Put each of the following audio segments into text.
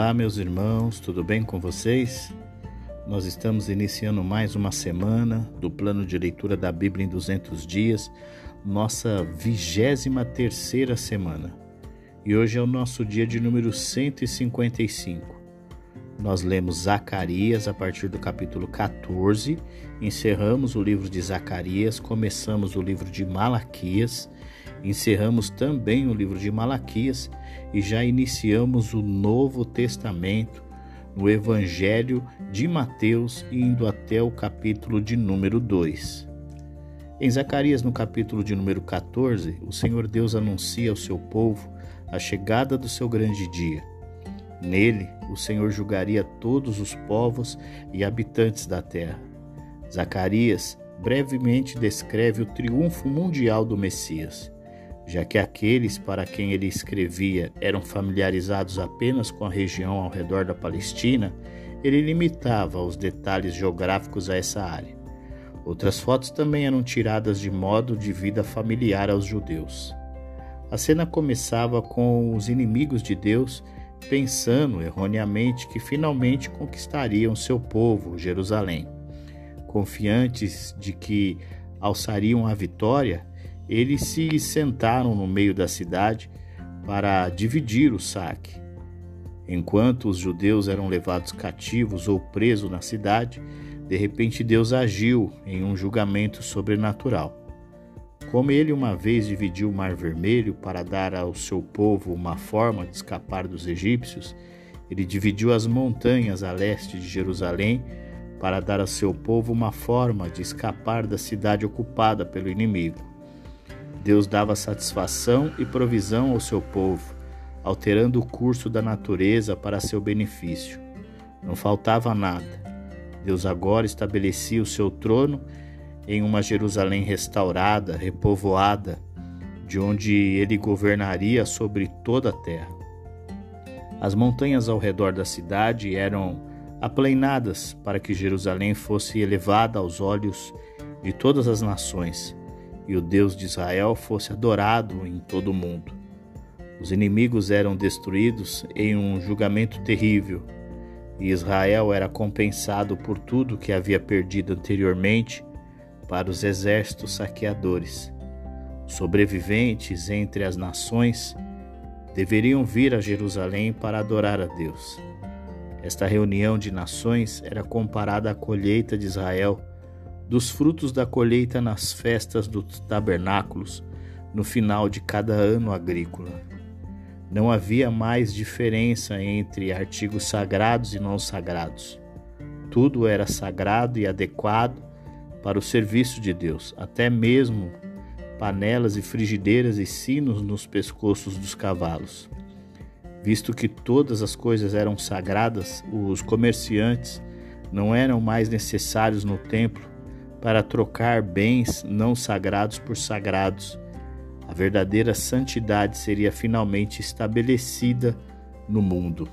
Olá, meus irmãos, tudo bem com vocês? Nós estamos iniciando mais uma semana do plano de leitura da Bíblia em 200 dias, nossa vigésima terceira semana. E hoje é o nosso dia de número 155. Nós lemos Zacarias a partir do capítulo 14, encerramos o livro de Zacarias, começamos o livro de Malaquias, encerramos também o livro de Malaquias e já iniciamos o Novo Testamento no Evangelho de Mateus, indo até o capítulo de número 2. Em Zacarias, no capítulo de número 14, o Senhor Deus anuncia ao seu povo a chegada do seu grande dia Nele, o Senhor julgaria todos os povos e habitantes da terra. Zacarias brevemente descreve o triunfo mundial do Messias, já que aqueles para quem ele escrevia eram familiarizados apenas com a região ao redor da Palestina, ele limitava os detalhes geográficos a essa área. Outras fotos também eram tiradas de modo de vida familiar aos judeus. A cena começava com os inimigos de Deus pensando erroneamente que finalmente conquistariam seu povo, Jerusalém. Confiantes de que alçariam a vitória, eles se sentaram no meio da cidade para dividir o saque. Enquanto os judeus eram levados cativos ou presos na cidade, de repente Deus agiu em um julgamento sobrenatural. Como ele uma vez dividiu o Mar Vermelho para dar ao seu povo uma forma de escapar dos egípcios, ele dividiu as montanhas a leste de Jerusalém para dar ao seu povo uma forma de escapar da cidade ocupada pelo inimigo. Deus dava satisfação e provisão ao seu povo, alterando o curso da natureza para seu benefício. Não faltava nada. Deus agora estabelecia o seu trono em uma Jerusalém restaurada, repovoada, de onde ele governaria sobre toda a terra. As montanhas ao redor da cidade eram aplainadas para que Jerusalém fosse elevada aos olhos de todas as nações e o Deus de Israel fosse adorado em todo o mundo. Os inimigos eram destruídos em um julgamento terrível e Israel era compensado por tudo que havia perdido anteriormente para os exércitos saqueadores. Sobreviventes entre as nações deveriam vir a Jerusalém para adorar a Deus. Esta reunião de nações era comparada à colheita de Israel, dos frutos da colheita nas festas dos tabernáculos, no final de cada ano agrícola. Não havia mais diferença entre artigos sagrados e não sagrados. Tudo era sagrado e adequado para o serviço de Deus, até mesmo panelas e frigideiras e sinos nos pescoços dos cavalos. Visto que todas as coisas eram sagradas, os comerciantes não eram mais necessários no templo para trocar bens não sagrados por sagrados. A verdadeira santidade seria finalmente estabelecida no mundo.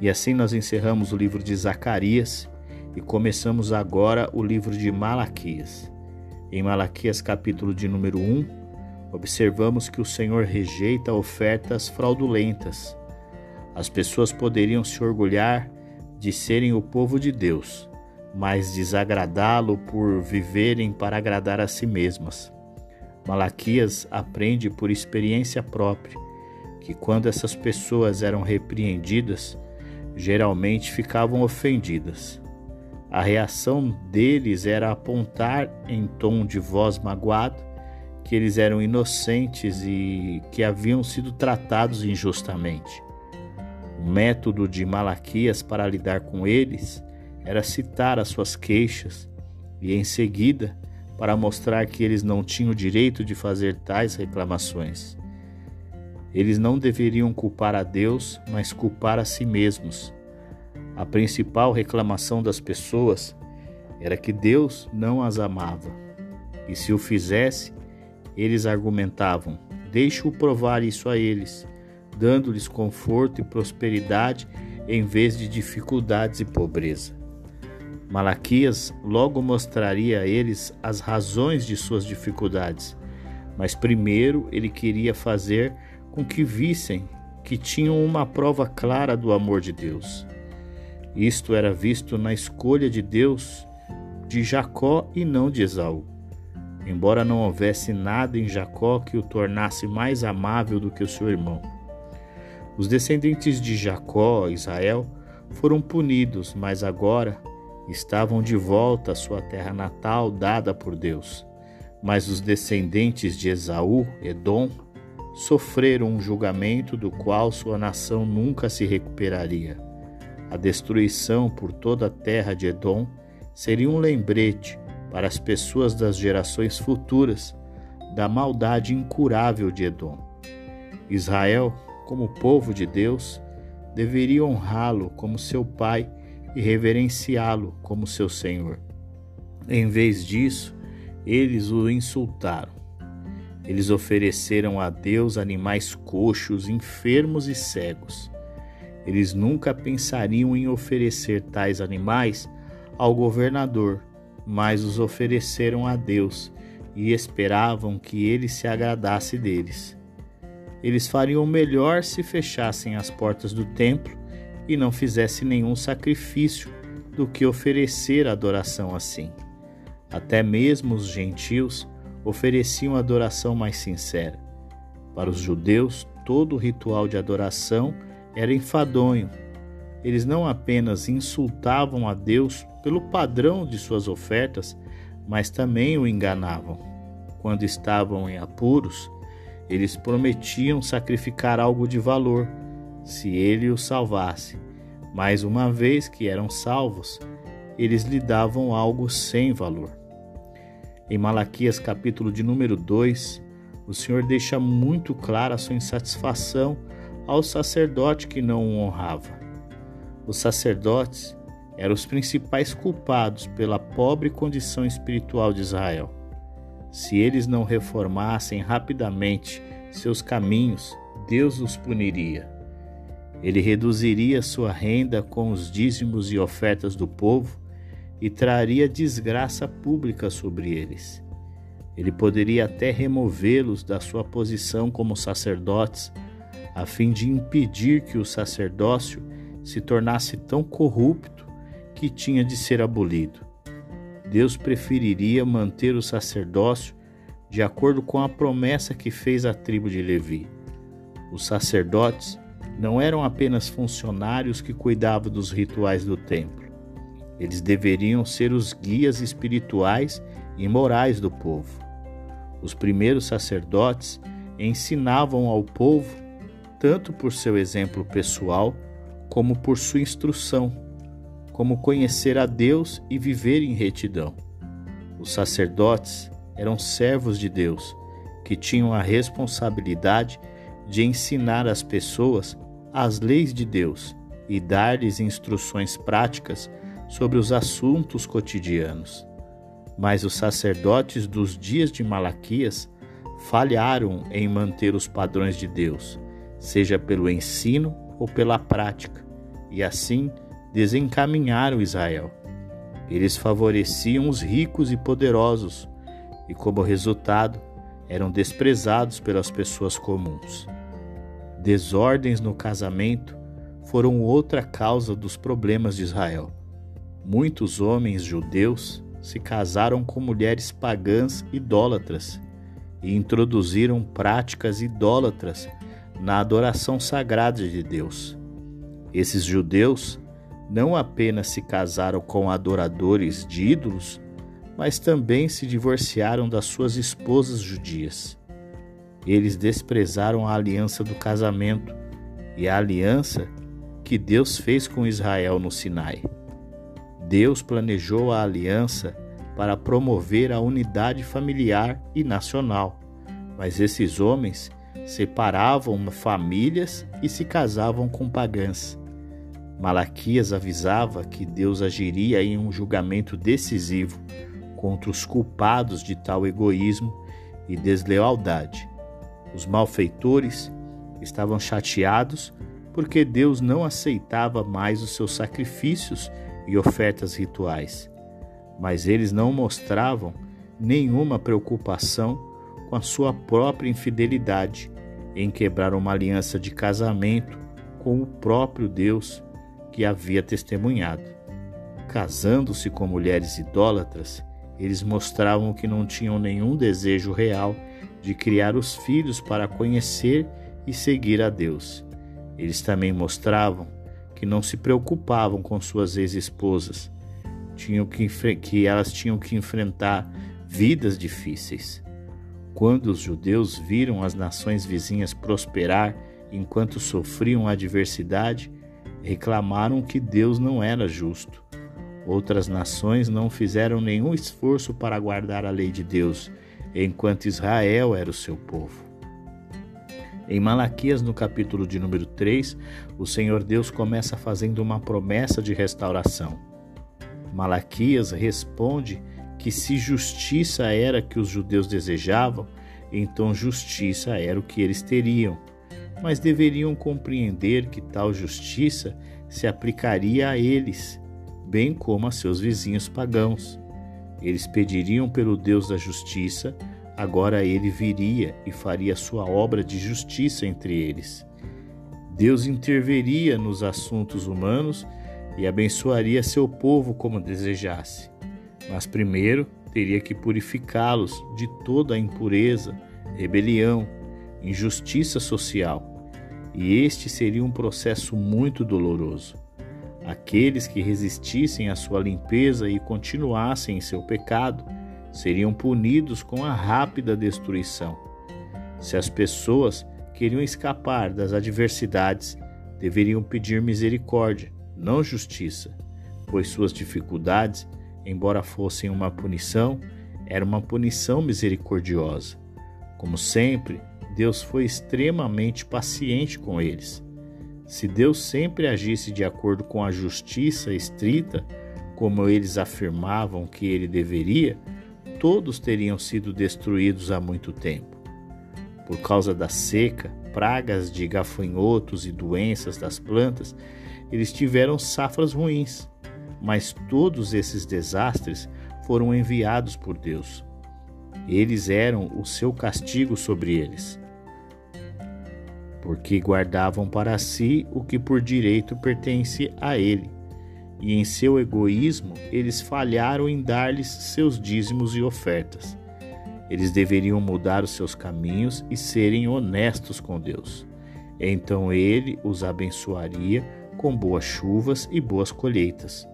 E assim nós encerramos o livro de Zacarias e começamos agora o livro de Malaquias. Em Malaquias, capítulo de número 1, observamos que o Senhor rejeita ofertas fraudulentas. As pessoas poderiam se orgulhar de serem o povo de Deus, mas desagradá-lo por viverem para agradar a si mesmas. Malaquias aprende por experiência própria que quando essas pessoas eram repreendidas, geralmente ficavam ofendidas. A reação deles era apontar em tom de voz magoado que eles eram inocentes e que haviam sido tratados injustamente. O método de Malaquias para lidar com eles era citar as suas queixas e, em seguida, para mostrar que eles não tinham direito de fazer tais reclamações. Eles não deveriam culpar a Deus, mas culpar a si mesmos a principal reclamação das pessoas era que Deus não as amava. E se o fizesse, eles argumentavam: deixe-o provar isso a eles, dando-lhes conforto e prosperidade em vez de dificuldades e pobreza. Malaquias logo mostraria a eles as razões de suas dificuldades, mas primeiro ele queria fazer com que vissem que tinham uma prova clara do amor de Deus. Isto era visto na escolha de Deus de Jacó e não de Esaú. Embora não houvesse nada em Jacó que o tornasse mais amável do que o seu irmão. Os descendentes de Jacó, Israel, foram punidos, mas agora estavam de volta à sua terra natal dada por Deus. Mas os descendentes de Esaú, Edom, sofreram um julgamento do qual sua nação nunca se recuperaria. A destruição por toda a terra de Edom seria um lembrete para as pessoas das gerações futuras da maldade incurável de Edom. Israel, como povo de Deus, deveria honrá-lo como seu pai e reverenciá-lo como seu senhor. Em vez disso, eles o insultaram. Eles ofereceram a Deus animais coxos, enfermos e cegos. Eles nunca pensariam em oferecer tais animais ao governador, mas os ofereceram a Deus e esperavam que ele se agradasse deles. Eles fariam melhor se fechassem as portas do templo e não fizessem nenhum sacrifício do que oferecer adoração assim. Até mesmo os gentios ofereciam adoração mais sincera. Para os judeus, todo ritual de adoração era enfadonho. Eles não apenas insultavam a Deus pelo padrão de suas ofertas, mas também o enganavam. Quando estavam em apuros, eles prometiam sacrificar algo de valor se ele os salvasse, mas uma vez que eram salvos, eles lhe davam algo sem valor. Em Malaquias, capítulo de número 2, o Senhor deixa muito clara a sua insatisfação ao sacerdote que não o honrava. Os sacerdotes eram os principais culpados pela pobre condição espiritual de Israel. Se eles não reformassem rapidamente seus caminhos, Deus os puniria. Ele reduziria sua renda com os dízimos e ofertas do povo e traria desgraça pública sobre eles. Ele poderia até removê-los da sua posição como sacerdotes, a fim de impedir que o sacerdócio se tornasse tão corrupto que tinha de ser abolido. Deus preferiria manter o sacerdócio de acordo com a promessa que fez à tribo de Levi. Os sacerdotes não eram apenas funcionários que cuidavam dos rituais do templo. Eles deveriam ser os guias espirituais e morais do povo. Os primeiros sacerdotes ensinavam ao povo, tanto por seu exemplo pessoal, como por sua instrução como conhecer a Deus e viver em retidão. Os sacerdotes eram servos de Deus, que tinham a responsabilidade de ensinar as pessoas as leis de Deus e dar-lhes instruções práticas sobre os assuntos cotidianos. Mas os sacerdotes dos dias de Malaquias falharam em manter os padrões de Deus, seja pelo ensino ou pela prática, e assim desencaminharam Israel. Eles favoreciam os ricos e poderosos e, como resultado, eram desprezados pelas pessoas comuns. Desordens no casamento foram outra causa dos problemas de Israel. Muitos homens judeus se casaram com mulheres pagãs idólatras e introduziram práticas idólatras na adoração sagrada de Deus. Esses judeus não apenas se casaram com adoradores de ídolos, mas também se divorciaram das suas esposas judias. Eles desprezaram a aliança do casamento e a aliança que Deus fez com Israel no Sinai. Deus planejou a aliança para promover a unidade familiar e nacional, mas esses homens separavam famílias e se casavam com pagãs. Malaquias avisava que Deus agiria em um julgamento decisivo contra os culpados de tal egoísmo e deslealdade. Os malfeitores estavam chateados porque Deus não aceitava mais os seus sacrifícios e ofertas rituais, mas eles não mostravam nenhuma preocupação com a sua própria infidelidade em quebrar uma aliança de casamento com o próprio Deus que havia testemunhado. Casando-se com mulheres idólatras, eles mostravam que não tinham nenhum desejo real de criar os filhos para conhecer e seguir a Deus. Eles também mostravam que não se preocupavam com suas ex-esposas, tinham que, que elas tinham que enfrentar vidas difíceis. Quando os judeus viram as nações vizinhas prosperar enquanto sofriam adversidade, reclamaram que Deus não era justo. Outras nações não fizeram nenhum esforço para guardar a lei de Deus, enquanto Israel era o seu povo. Em Malaquias, no capítulo de número 3, o Senhor Deus começa fazendo uma promessa de restauração. Malaquias responde que se justiça era que os judeus desejavam, então justiça era o que eles teriam. Mas deveriam compreender que tal justiça se aplicaria a eles, bem como a seus vizinhos pagãos. Eles pediriam pelo Deus da justiça, agora ele viria e faria sua obra de justiça entre eles. Deus interveria nos assuntos humanos e abençoaria seu povo como desejasse mas primeiro teria que purificá-los de toda a impureza, rebelião, injustiça social. E este seria um processo muito doloroso. Aqueles que resistissem à sua limpeza e continuassem em seu pecado seriam punidos com a rápida destruição. Se as pessoas queriam escapar das adversidades, deveriam pedir misericórdia, não justiça, pois suas dificuldades embora fossem uma punição, era uma punição misericordiosa. Como sempre, Deus foi extremamente paciente com eles. Se Deus sempre agisse de acordo com a justiça estrita, como eles afirmavam que ele deveria, todos teriam sido destruídos há muito tempo. Por causa da seca, pragas de gafanhotos e doenças das plantas, eles tiveram safras ruins mas todos esses desastres foram enviados por Deus. Eles eram o seu castigo sobre eles, porque guardavam para si o que por direito pertence a ele. E em seu egoísmo, eles falharam em dar-lhes seus dízimos e ofertas. Eles deveriam mudar os seus caminhos e serem honestos com Deus. Então ele os abençoaria com boas chuvas e boas colheitas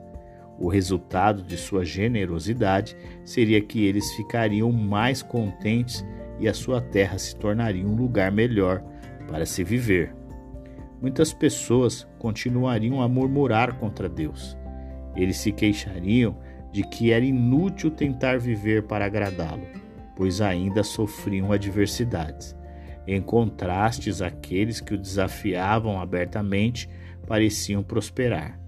o resultado de sua generosidade seria que eles ficariam mais contentes e a sua terra se tornaria um lugar melhor para se viver. Muitas pessoas continuariam a murmurar contra Deus. Eles se queixariam de que era inútil tentar viver para agradá-lo, pois ainda sofriam adversidades. Em contrastes, aqueles que o desafiavam abertamente pareciam prosperar.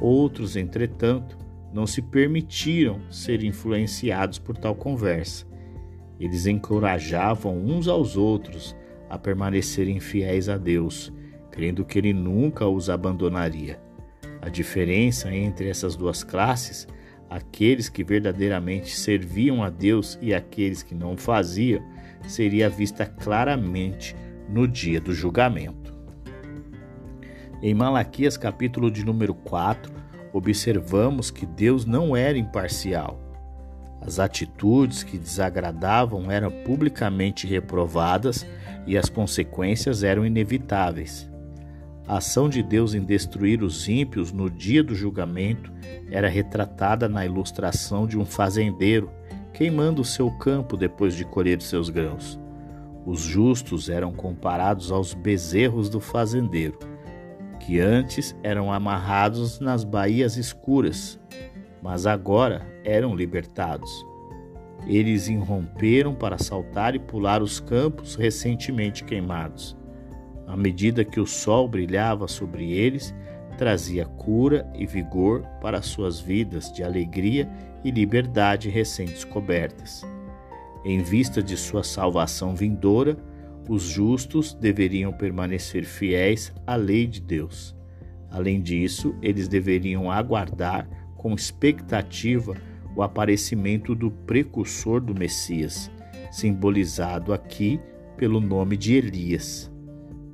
Outros, entretanto, não se permitiram ser influenciados por tal conversa. Eles encorajavam uns aos outros a permanecerem fiéis a Deus, crendo que Ele nunca os abandonaria. A diferença entre essas duas classes, aqueles que verdadeiramente serviam a Deus e aqueles que não faziam, seria vista claramente no dia do julgamento. Em Malaquias, capítulo de número 4, observamos que Deus não era imparcial. As atitudes que desagradavam eram publicamente reprovadas e as consequências eram inevitáveis. A ação de Deus em destruir os ímpios no dia do julgamento era retratada na ilustração de um fazendeiro queimando seu campo depois de colher seus grãos. Os justos eram comparados aos bezerros do fazendeiro que antes eram amarrados nas baías escuras, mas agora eram libertados. Eles irromperam para saltar e pular os campos recentemente queimados. À medida que o sol brilhava sobre eles, trazia cura e vigor para suas vidas de alegria e liberdade recém-descobertas. Em vista de sua salvação vindoura, os justos deveriam permanecer fiéis à lei de Deus. Além disso, eles deveriam aguardar com expectativa o aparecimento do precursor do Messias, simbolizado aqui pelo nome de Elias.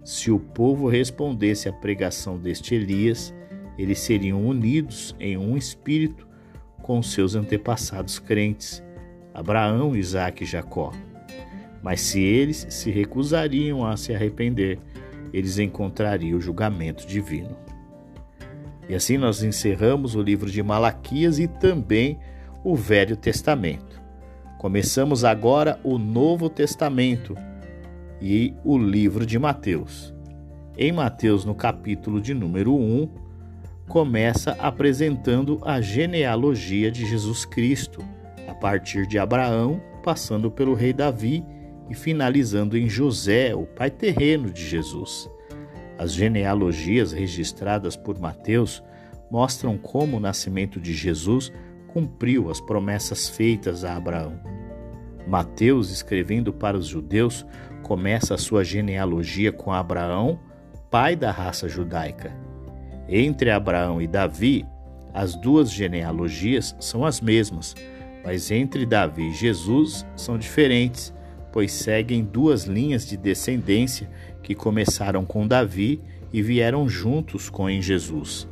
Se o povo respondesse à pregação deste Elias, eles seriam unidos em um espírito com seus antepassados crentes, Abraão, Isaque e Jacó. Mas se eles se recusariam a se arrepender, eles encontrariam o julgamento divino. E assim nós encerramos o livro de Malaquias e também o Velho Testamento. Começamos agora o Novo Testamento e o livro de Mateus. Em Mateus, no capítulo de número 1, começa apresentando a genealogia de Jesus Cristo, a partir de Abraão, passando pelo rei Davi e finalizando em José, o pai terreno de Jesus. As genealogias registradas por Mateus mostram como o nascimento de Jesus cumpriu as promessas feitas a Abraão. Mateus, escrevendo para os judeus, começa a sua genealogia com Abraão, pai da raça judaica. Entre Abraão e Davi, as duas genealogias são as mesmas, mas entre Davi e Jesus são diferentes, pois seguem duas linhas de descendência que começaram com Davi e vieram juntos com em Jesus.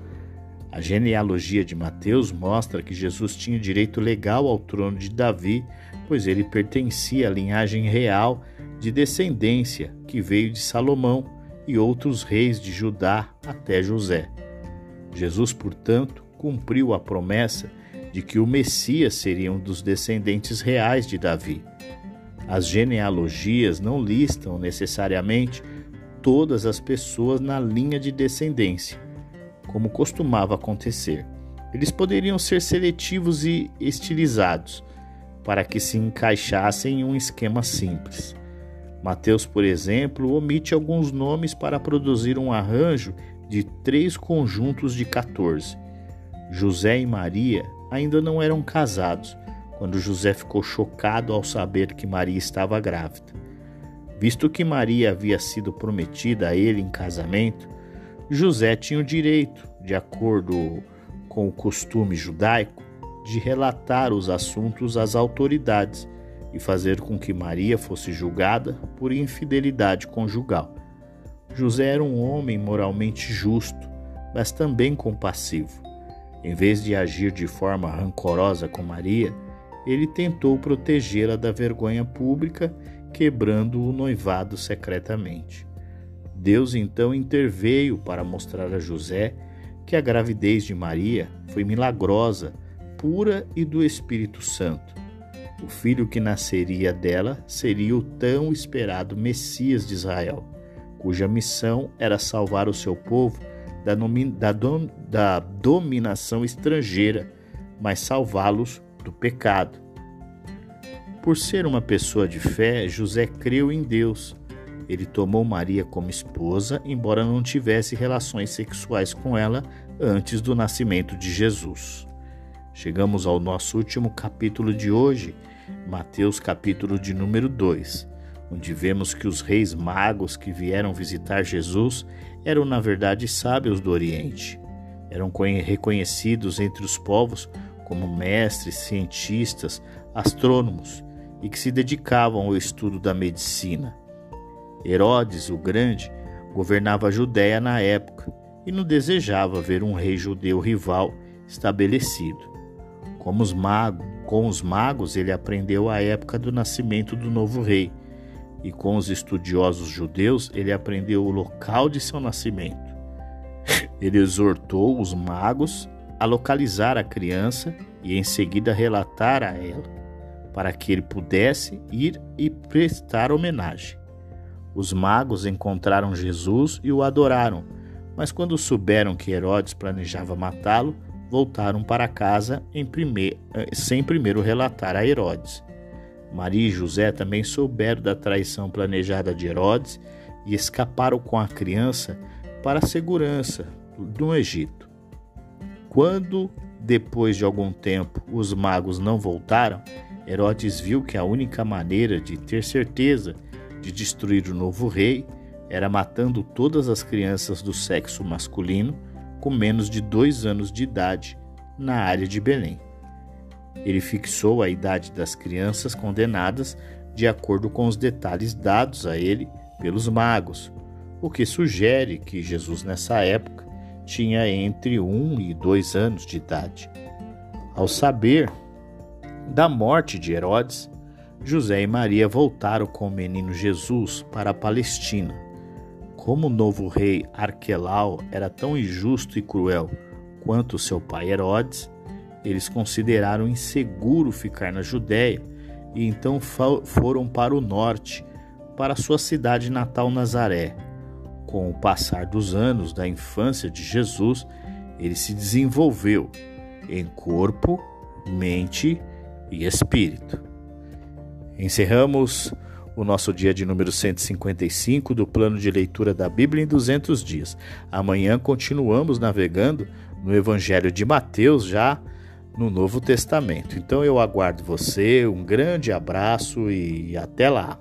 A genealogia de Mateus mostra que Jesus tinha direito legal ao trono de Davi, pois ele pertencia à linhagem real de descendência que veio de Salomão e outros reis de Judá até José. Jesus, portanto, cumpriu a promessa de que o Messias seria um dos descendentes reais de Davi. As genealogias não listam necessariamente todas as pessoas na linha de descendência, como costumava acontecer. Eles poderiam ser seletivos e estilizados para que se encaixassem em um esquema simples. Mateus, por exemplo, omite alguns nomes para produzir um arranjo de três conjuntos de 14. José e Maria ainda não eram casados quando José ficou chocado ao saber que Maria estava grávida. Visto que Maria havia sido prometida a ele em casamento, José tinha o direito, de acordo com o costume judaico, de relatar os assuntos às autoridades e fazer com que Maria fosse julgada por infidelidade conjugal. José era um homem moralmente justo, mas também compassivo. Em vez de agir de forma rancorosa com Maria, ele tentou protegê-la da vergonha pública, quebrando o noivado secretamente. Deus então interveio para mostrar a José que a gravidez de Maria foi milagrosa, pura e do Espírito Santo. O filho que nasceria dela seria o tão esperado Messias de Israel cuja missão era salvar o seu povo da, da, dom, da dominação estrangeira, mas salvá-los do pecado. Por ser uma pessoa de fé, José creu em Deus. Ele tomou Maria como esposa, embora não tivesse relações sexuais com ela antes do nascimento de Jesus. Chegamos ao nosso último capítulo de hoje, Mateus, capítulo de número 2 onde vemos que os reis magos que vieram visitar Jesus eram, na verdade, sábios do Oriente. Eram reconhecidos entre os povos como mestres, cientistas, astrônomos e que se dedicavam ao estudo da medicina. Herodes o Grande governava a Judéia na época e não desejava ver um rei judeu rival estabelecido. Como os magos, com os magos, ele aprendeu a época do nascimento do novo rei e com os estudiosos judeus ele aprendeu o local de seu nascimento. Ele exortou os magos a localizar a criança e em seguida relatar a ela, para que ele pudesse ir e prestar homenagem. Os magos encontraram Jesus e o adoraram, mas quando souberam que Herodes planejava matá-lo, voltaram para casa. Eh, sem primeiro relatar a Herodes. Maria e José também souberam da traição planejada de Herodes e escaparam com a criança para a segurança do Egito. Quando, depois de algum tempo, os magos não voltaram, Herodes viu que a única maneira de ter certeza de destruir o novo rei era matando todas as crianças do sexo masculino com menos de dois anos de idade na área de Belém. Ele fixou a idade das crianças condenadas de acordo com os detalhes dados a ele pelos magos, o que sugere que Jesus nessa época tinha entre um e dois anos de idade. Ao saber da morte de Herodes, José e Maria voltaram com o menino Jesus para a Palestina. Como o novo rei Arquelau era tão injusto e cruel quanto seu pai Herodes, eles consideraram inseguro ficar na Judéia e então foram para o norte, para sua cidade natal Nazaré. Com o passar dos anos da infância de Jesus, ele se desenvolveu em corpo, mente e espírito. Encerramos o nosso dia de número 155 do plano de leitura da Bíblia em 200 dias. Amanhã continuamos navegando no Evangelho de Mateus, já no Novo Testamento. Então eu aguardo você, um grande abraço e até lá.